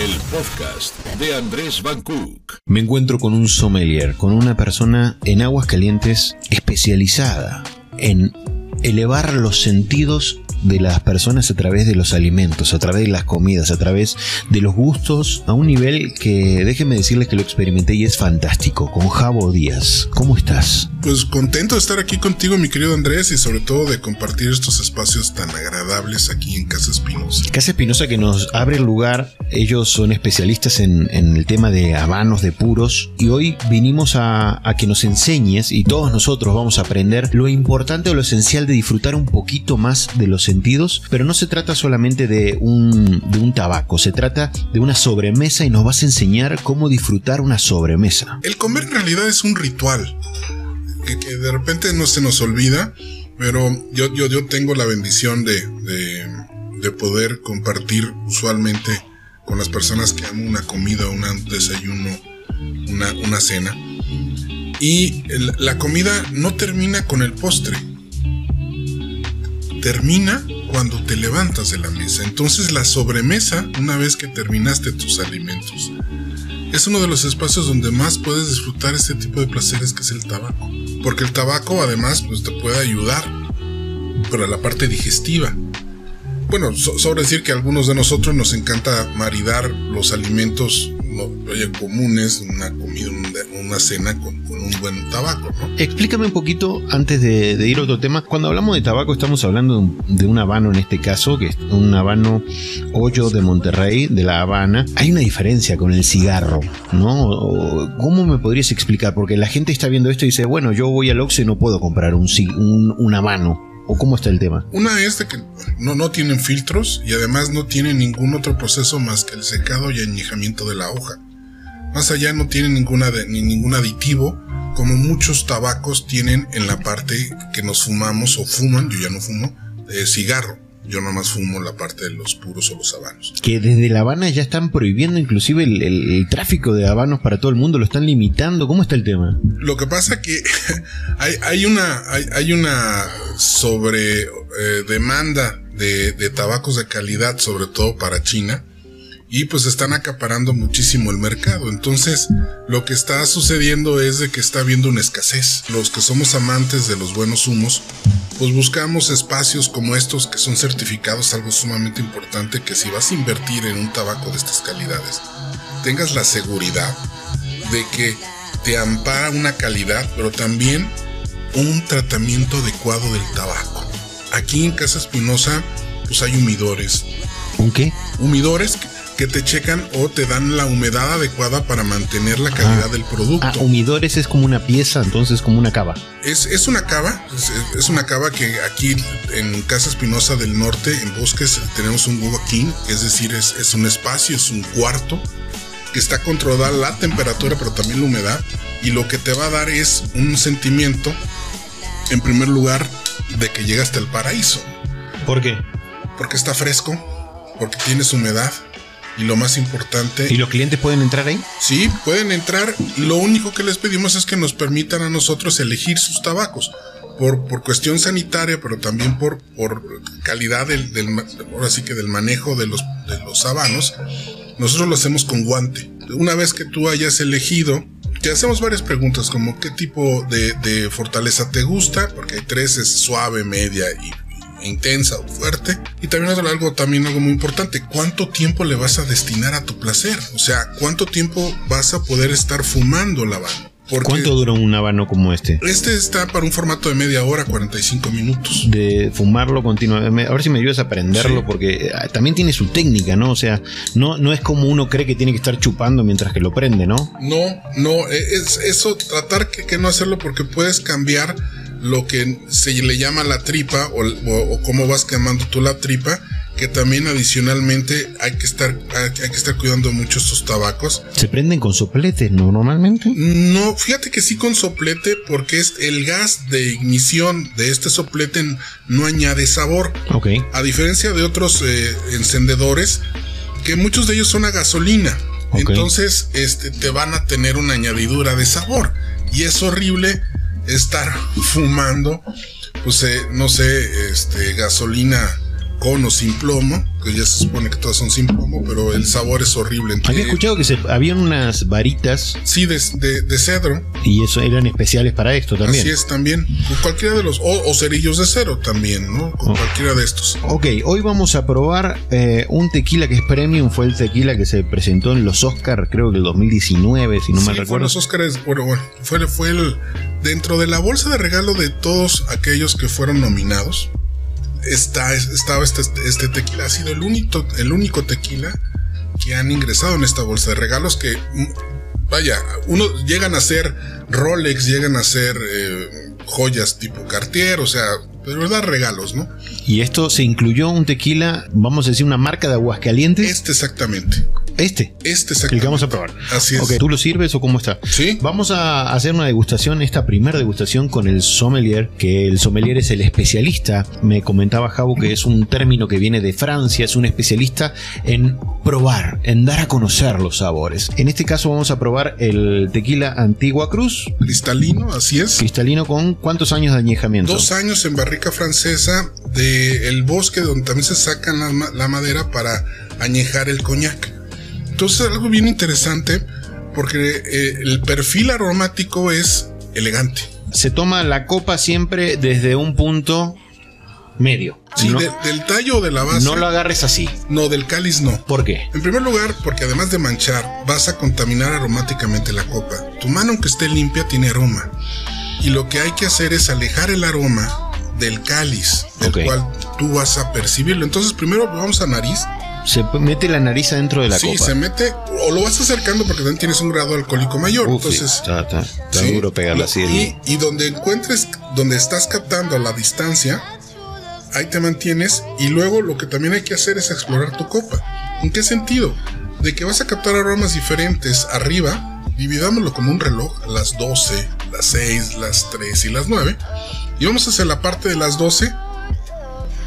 el podcast de Andrés Van Cook. Me encuentro con un sommelier, con una persona en aguas calientes especializada en elevar los sentidos de las personas a través de los alimentos, a través de las comidas, a través de los gustos, a un nivel que déjenme decirles que lo experimenté y es fantástico. Con Javo Díaz, ¿cómo estás? Pues contento de estar aquí contigo, mi querido Andrés, y sobre todo de compartir estos espacios tan agradables aquí en Casa Espinosa. Casa Espinosa que nos abre el lugar, ellos son especialistas en, el tema de habanos, de puros, y hoy vinimos a, a que nos enseñes, y todos nosotros vamos a aprender lo importante o lo esencial disfrutar un poquito más de los sentidos, pero no se trata solamente de un, de un tabaco, se trata de una sobremesa y nos vas a enseñar cómo disfrutar una sobremesa. El comer en realidad es un ritual que, de repente no se nos olvida, pero yo, yo, yo tengo la bendición de, de, poder compartir usualmente con las personas que amo una comida, un desayuno, una, una cena. Y la comida no termina con el postre termina cuando te levantas de la mesa. Entonces la sobremesa, una vez que terminaste tus alimentos, es uno de los espacios donde más puedes disfrutar este tipo de placeres que es el tabaco. Porque el tabaco además pues, te puede ayudar para la parte digestiva. Bueno, sobre decir que a algunos de nosotros nos encanta maridar los alimentos comunes, una comida, una cena con, un buen tabaco. Explícame un poquito antes de, ir a otro tema. Cuando hablamos de tabaco estamos hablando de un, habano en este caso, que es un habano hoyo de Monterrey, de La Habana. Hay una diferencia con el cigarro, ¿no? ¿Cómo me podrías explicar? Porque la gente está viendo esto y dice, bueno, yo voy al Oxxo y no puedo comprar un, un, un habano. ¿O cómo está el tema? Una es de que no, no tienen filtros y además no tienen ningún otro proceso más que el secado y añejamiento de la hoja. Más allá no tienen ninguna ni ningún aditivo, como muchos tabacos tienen en la parte que nos fumamos o fuman, yo ya no fumo, de cigarro. Yo nomás fumo la parte de los puros o los habanos. Que desde La Habana ya están prohibiendo inclusive el, tráfico de habanos para todo el mundo, lo están limitando. ¿Cómo está el tema? Lo que pasa que hay, hay una, hay, una sobre eh, demanda de, de tabacos de calidad, sobre todo para China, y pues están acaparando muchísimo el mercado. Entonces, lo que está sucediendo es de que está habiendo una escasez. Los que somos amantes de los buenos humos, pues buscamos espacios como estos que son certificados, algo sumamente importante que si vas a invertir en un tabaco de estas calidades, tengas la seguridad de que te ampara una calidad, pero también un tratamiento adecuado del tabaco. Aquí en Casa Espinosa, pues hay humidores. ¿Un qué? Humidores que te checan o te dan la humedad adecuada para mantener la calidad ah. del producto. Ah, humidores es como una pieza, entonces como una cava. Es, es una cava, es, una cava que aquí en Casa Espinosa del Norte, en Bosques, tenemos un King, es decir, es, es un espacio, es un cuarto que está controlada la temperatura, pero también la humedad. Y lo que te va a dar es un sentimiento, en primer lugar, de que llegaste al paraíso. ¿Por qué? Porque está fresco, porque tienes humedad, y lo más importante. ¿Y los clientes pueden entrar ahí? Sí, pueden entrar. Lo único que les pedimos es que nos permitan a nosotros elegir sus tabacos. Por, por cuestión sanitaria, pero también por, por calidad del, del, ahora sí que del manejo de los, de los habanos, nosotros lo hacemos con guante. Una vez que tú hayas elegido, te hacemos varias preguntas como qué tipo de, de fortaleza te gusta, porque hay tres, es suave, media y intensa o fuerte. Y también algo, también algo muy importante, ¿cuánto tiempo le vas a destinar a tu placer? O sea, ¿cuánto tiempo vas a poder estar fumando la habano? ¿Cuánto dura un habano como este? Este está para un formato de media hora, 45 minutos. De fumarlo continuamente. A ver si me ayudas a aprenderlo, porque ah, también tiene su técnica, ¿no? O sea, no, no es como uno cree que tiene que estar chupando mientras que lo prende, ¿no? No, no, e, es eso, tratar que no hacerlo porque puedes cambiar lo que se le llama la tripa o, cómo vas quemando tú la tripa que también adicionalmente hay que estar hay, que estar cuidando mucho estos tabacos. ¿Se prenden con soplete normalmente? No, fíjate que sí con soplete porque es el gas de ignición de este soplete no añade sabor. Ok. A diferencia de otros eh, encendedores que muchos de ellos son a gasolina. Entonces, este te van a tener una añadidura de sabor y es horrible estar fumando, pues eh, no sé, este, gasolina con o sin plomo. que ya se supone que todas son sin plomo, pero el sabor es horrible. Había escuchado que se, habían unas varitas. Sí, de, de, cedro. Y eso eran especiales para esto también. Así es, también. Cualquiera de los. O, cerillos de cero también, ¿no? Con oh. cualquiera de estos. Ok, hoy vamos a probar eh, un tequila que es premium. Fue el tequila que se presentó en los Oscars, creo que el 2019, si no mal recuerdo. los Oscars, bueno, bueno, fue, fue el. Dentro de la bolsa de regalo de todos aquellos que fueron nominados está, estaba este, este, tequila, ha sido el único, el único tequila que han ingresado en esta bolsa de regalos que, mm, vaya, uno llegan a ser Rolex, llegan a ser eh, joyas tipo Cartier, o sea, de verdad regalos, ¿no? Y esto se incluyó un tequila, vamos a decir, una marca de aguas calientes. Este exactamente. Este. Este es El que vamos a probar. Así es. Ok, ¿tú lo sirves o cómo está? Sí. Vamos a hacer una degustación, esta primera degustación con el sommelier, que el sommelier es el especialista. Me comentaba Jabu que es un término que viene de Francia, es un especialista en probar, en dar a conocer los sabores. En este caso vamos a probar el tequila Antigua Cruz. Cristalino, así es. Cristalino con cuántos años de añejamiento? Dos años en barrica francesa del bosque donde también se sacan la madera para añejar el coñac. Entonces algo bien interesante porque eh, el perfil aromático es elegante. Se toma la copa siempre desde un punto medio. Sí, del tallo de la base. No lo agarres así. No, del cáliz no. ¿Por qué? En primer lugar, porque además de manchar, vas a contaminar aromáticamente la copa. Tu mano, aunque esté limpia, tiene aroma. Y lo que hay que hacer es alejar el aroma del cáliz, del cual tú vas a percibirlo. Entonces, primero vamos a nariz se mete la nariz adentro de la copa. Sí, se mete, o lo vas acercando porque también tienes un grado alcohólico mayor. entonces, está, está, duro pegarla así. Y, y, donde encuentres, donde estás captando la distancia, ahí te mantienes. Y luego lo que también hay que hacer es explorar tu copa. ¿En qué sentido? De que vas a captar aromas diferentes arriba, dividámoslo como un reloj, las 12, las 6, las 3 y las 9. Y vamos hacia la parte de las 12.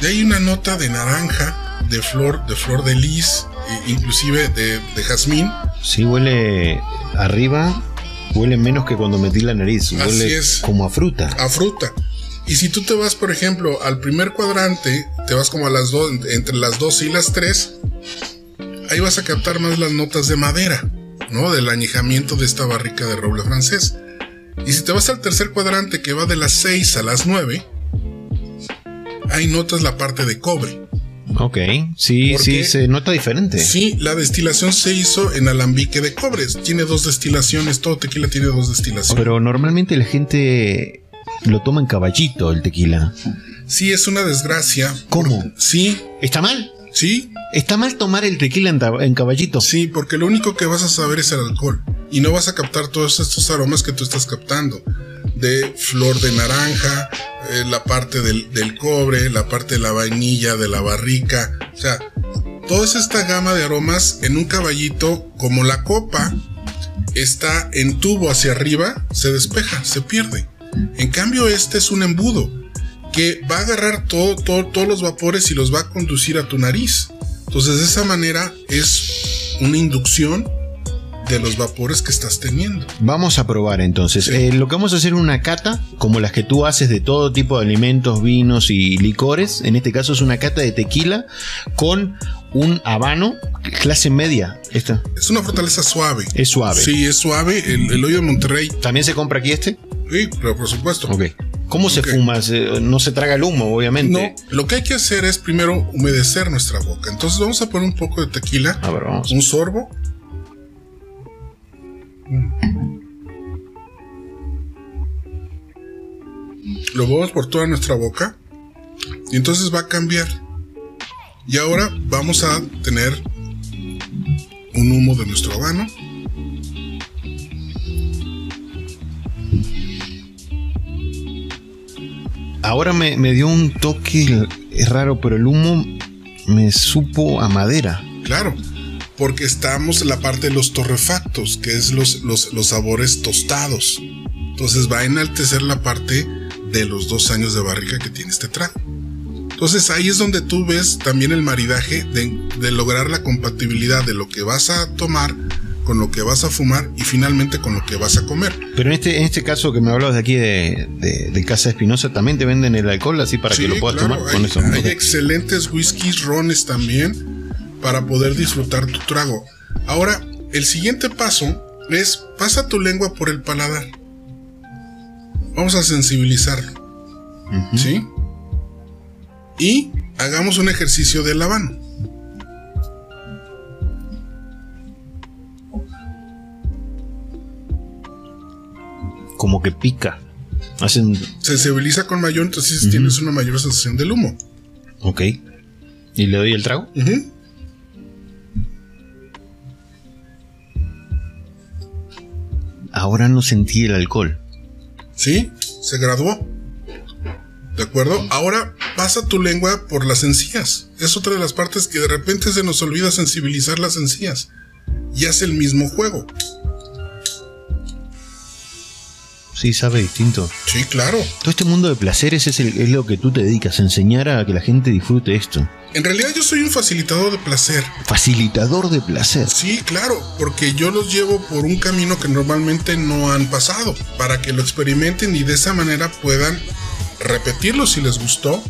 Y hay una nota de naranja de flor, de flor de lis, e inclusive de, de jazmín. Sí, huele arriba, huele menos que cuando metí la nariz, huele como a fruta. A fruta. Y si tú te vas, por ejemplo, al primer cuadrante, te vas como a las dos, entre las dos y las tres, ahí vas a captar más las notas de madera, ¿no? Del añejamiento de esta barrica de roble francés. Y si te vas al tercer cuadrante, que va de las 6 a las 9, ahí notas la parte de cobre. Ok, sí, sí, se nota diferente. Sí, la destilación se hizo en alambique de cobre. Tiene dos destilaciones, todo tequila tiene dos destilaciones. Pero normalmente la gente lo toma en caballito el tequila. Sí, es una desgracia. ¿Cómo? Sí. ¿Está mal? Sí. ¿Está mal tomar el tequila en, caballito? Sí, porque lo único que vas a saber es el alcohol. Y no vas a captar todos estos aromas que tú estás captando. De flor de naranja, eh, la parte del, cobre, la parte de la vainilla, de la barrica. O sea, toda esta gama de aromas en un caballito, como la copa está en tubo hacia arriba, se despeja, se pierde. En cambio, este es un embudo que va a agarrar todo, todos los vapores y los va a conducir a tu nariz. Entonces, de esa manera es una inducción de los vapores que estás teniendo. Vamos a probar entonces. Eh, lo que vamos a hacer es una cata, como las que tú haces de todo tipo de alimentos, vinos y licores. En este caso es una cata de tequila con un habano, clase media. Esta. Es una fortaleza suave. Es suave. Sí, es suave. El, el hoyo de Monterrey. ¿También se compra aquí este? Sí, pero por supuesto. Ok. ¿Cómo se fuma? No se traga el humo, obviamente. No, lo que hay que hacer es primero humedecer nuestra boca. Entonces vamos a poner un poco de tequila. A ver, vamos. Un sorbo. Lo vamos por toda nuestra boca y entonces va a cambiar. Y ahora vamos a tener un humo de nuestro habano. Ahora me, dio un toque raro, pero el humo me supo a madera. Claro, porque estamos en la parte de los torrefactos, que es los, los, sabores tostados. Entonces va a enaltecer la parte de los dos años de barrica que tiene este trago. Entonces ahí es donde tú ves también el maridaje de, lograr la compatibilidad de lo que vas a tomar con lo que vas a fumar y finalmente con lo que vas a comer. Pero en este, en este caso que me hablabas de aquí de, de, Casa Espinosa, ¿también te venden el alcohol así para que lo puedas tomar hay, con eso? Hay excelentes whiskies, rones también para poder disfrutar tu trago. Ahora, el siguiente paso es pasa tu lengua por el paladar. Vamos a sensibilizarlo. ¿Sí? Y hagamos un ejercicio de lavano. Como que pica. Hacen... Sensibiliza con mayor, entonces tienes una mayor sensación del humo. Ok. ¿Y le doy el trago? Ahora no sentí el alcohol. Sí, se graduó. ¿De acuerdo? Ahora pasa tu lengua por las encías. Es otra de las partes que de repente se nos olvida sensibilizar las encías. Y hace el mismo juego. Sí, sabe distinto. Sí, claro. Todo este mundo de placeres es, es lo que tú te dedicas, a enseñar a que la gente disfrute esto. En realidad yo soy un facilitador de placer. Facilitador de placer. Sí, claro, porque yo los llevo por un camino que normalmente no han pasado, para que lo experimenten y de esa manera puedan repetirlo si les gustó,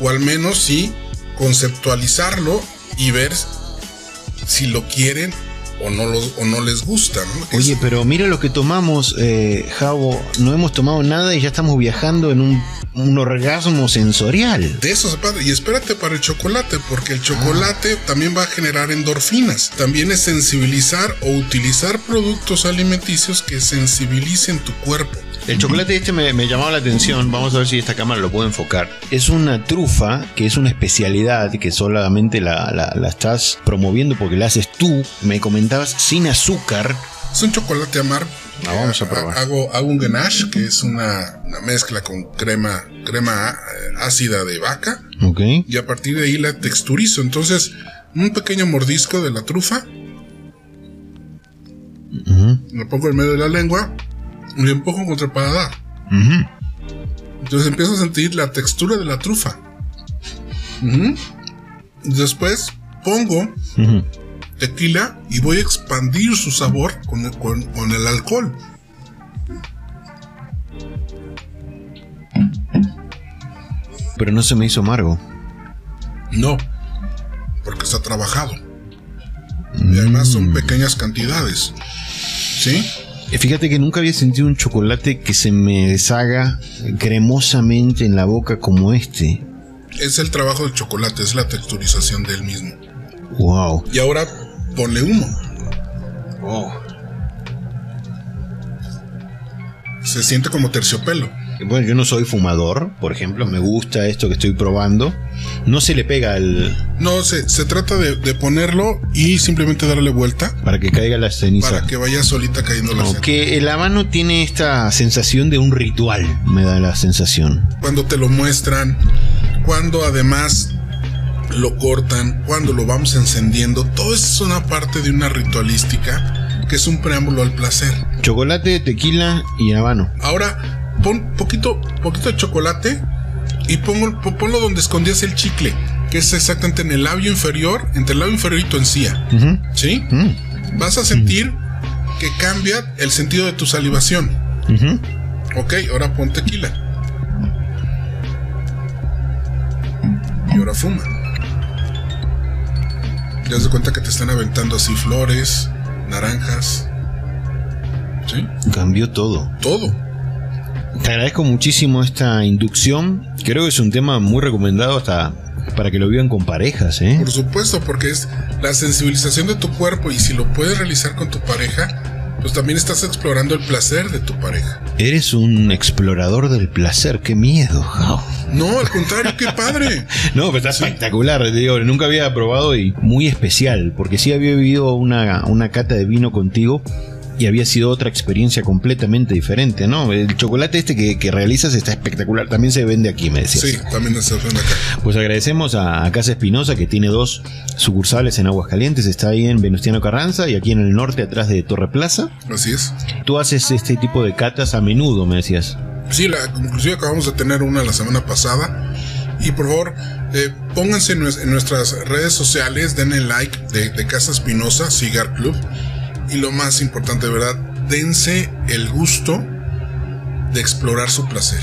o al menos sí conceptualizarlo y ver si lo quieren o no, o no les gusta. Oye, pero mira lo que tomamos, eh, Javo. No hemos tomado nada y ya estamos viajando en un, orgasmo sensorial. De eso se. Y espérate para el chocolate, porque el chocolate también va a generar endorfinas. También es sensibilizar o utilizar productos alimenticios que sensibilicen tu cuerpo. El chocolate este me, llamaba la atención. Vamos a ver si esta cámara lo puede enfocar. Es una trufa que es una especialidad que solamente la, estás promoviendo porque la haces tú. Me comentabas sin azúcar. Es un chocolate amargo. Ah, vamos a probar. Hago, hago un ganache, que es una, mezcla con crema, crema eh, ácida de vaca. Y a partir de ahí la texturizo. Entonces, un pequeño mordisco de la trufa. Lo pongo en medio de la lengua y empujo contra el paladar. Entonces empiezo a sentir la textura de la trufa. Después pongo tequila y voy a expandir su sabor con el, alcohol. Pero no se me hizo amargo. No, porque está trabajado. Y además son mm. pequeñas cantidades. ¿Sí? Fíjate que nunca había sentido un chocolate que se me deshaga cremosamente en la boca como este. Es el trabajo del chocolate, es la texturización del mismo. Wow. Y ahora ponle humo. Oh. Se siente como terciopelo. Bueno, yo no soy fumador, por ejemplo, me gusta esto que estoy probando. No se le pega el. No, se, se trata de, ponerlo y simplemente darle vuelta. Para que caiga la ceniza. Para que vaya solita cayendo la ceniza. Que el habano tiene esta sensación de un ritual, me da la sensación. Cuando te lo muestran, cuando además lo cortan, cuando lo vamos encendiendo, todo eso es una parte de una ritualística que es un preámbulo al placer. Chocolate, tequila y habano. Ahora, pon poquito, poquito de chocolate y pongo, ponlo donde escondías el chicle, que es exactamente en el labio inferior, entre el labio inferior y tu encía. ¿Sí? Vas a sentir que cambia el sentido de tu salivación. Ok, ahora pon tequila. Y ahora fuma. Te das cuenta que te están aventando así flores, naranjas. ¿Sí? Cambió todo. Todo. Te agradezco muchísimo esta inducción. Creo que es un tema muy recomendado hasta para que lo vivan con parejas, ¿eh? Por supuesto, porque es la sensibilización de tu cuerpo y si lo puedes realizar con tu pareja, pues también estás explorando el placer de tu pareja. Eres un explorador del placer, qué miedo. No, al contrario, qué padre. no, pero está espectacular, digo, nunca había probado y muy especial, porque sí había vivido una, una cata de vino contigo y había sido otra experiencia completamente diferente, ¿no? El chocolate este que, realizas está espectacular, también se vende aquí, me decías. Sí, también se vende acá. Pues agradecemos a, Casa Espinosa que tiene dos sucursales en Aguascalientes, está ahí en Venustiano Carranza y aquí en el norte atrás de Torre Plaza. Así es. Tú haces este tipo de catas a menudo, me decías. Sí, la, inclusive acabamos de tener una la semana pasada. Y por favor, eh, pónganse en, nuestras redes sociales, denle like de, de Casa Espinosa, Cigar Club y lo más importante, de verdad, dense el gusto de explorar su placer.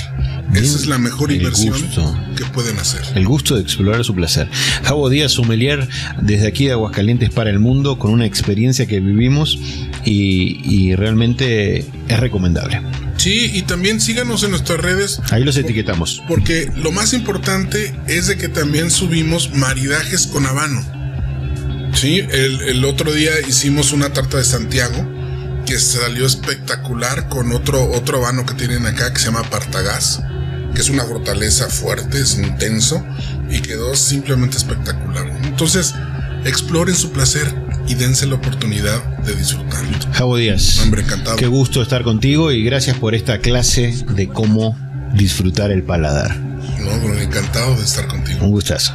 Esa es la mejor inversión gusto. que pueden hacer. El gusto de explorar su placer. Javo Díaz Sommelier, desde aquí de Aguascalientes para el mundo, con una experiencia que vivimos y, y realmente es recomendable. Sí, y también síganos en nuestras redes. Ahí los etiquetamos. Porque lo más importante es de que también subimos maridajes con habano. Sí, el, el otro día hicimos una tarta de Santiago que salió espectacular con otro, otro habano que tienen acá que se llama Partagás, que es una fortaleza fuerte, es intenso y quedó simplemente espectacular. Entonces, exploren su placer y dense la oportunidad de disfrutarlo. Javo Díaz, Hombre, encantado. qué gusto estar contigo y gracias por esta clase de cómo disfrutar el paladar. No, bueno, encantado de estar contigo. Un gustazo.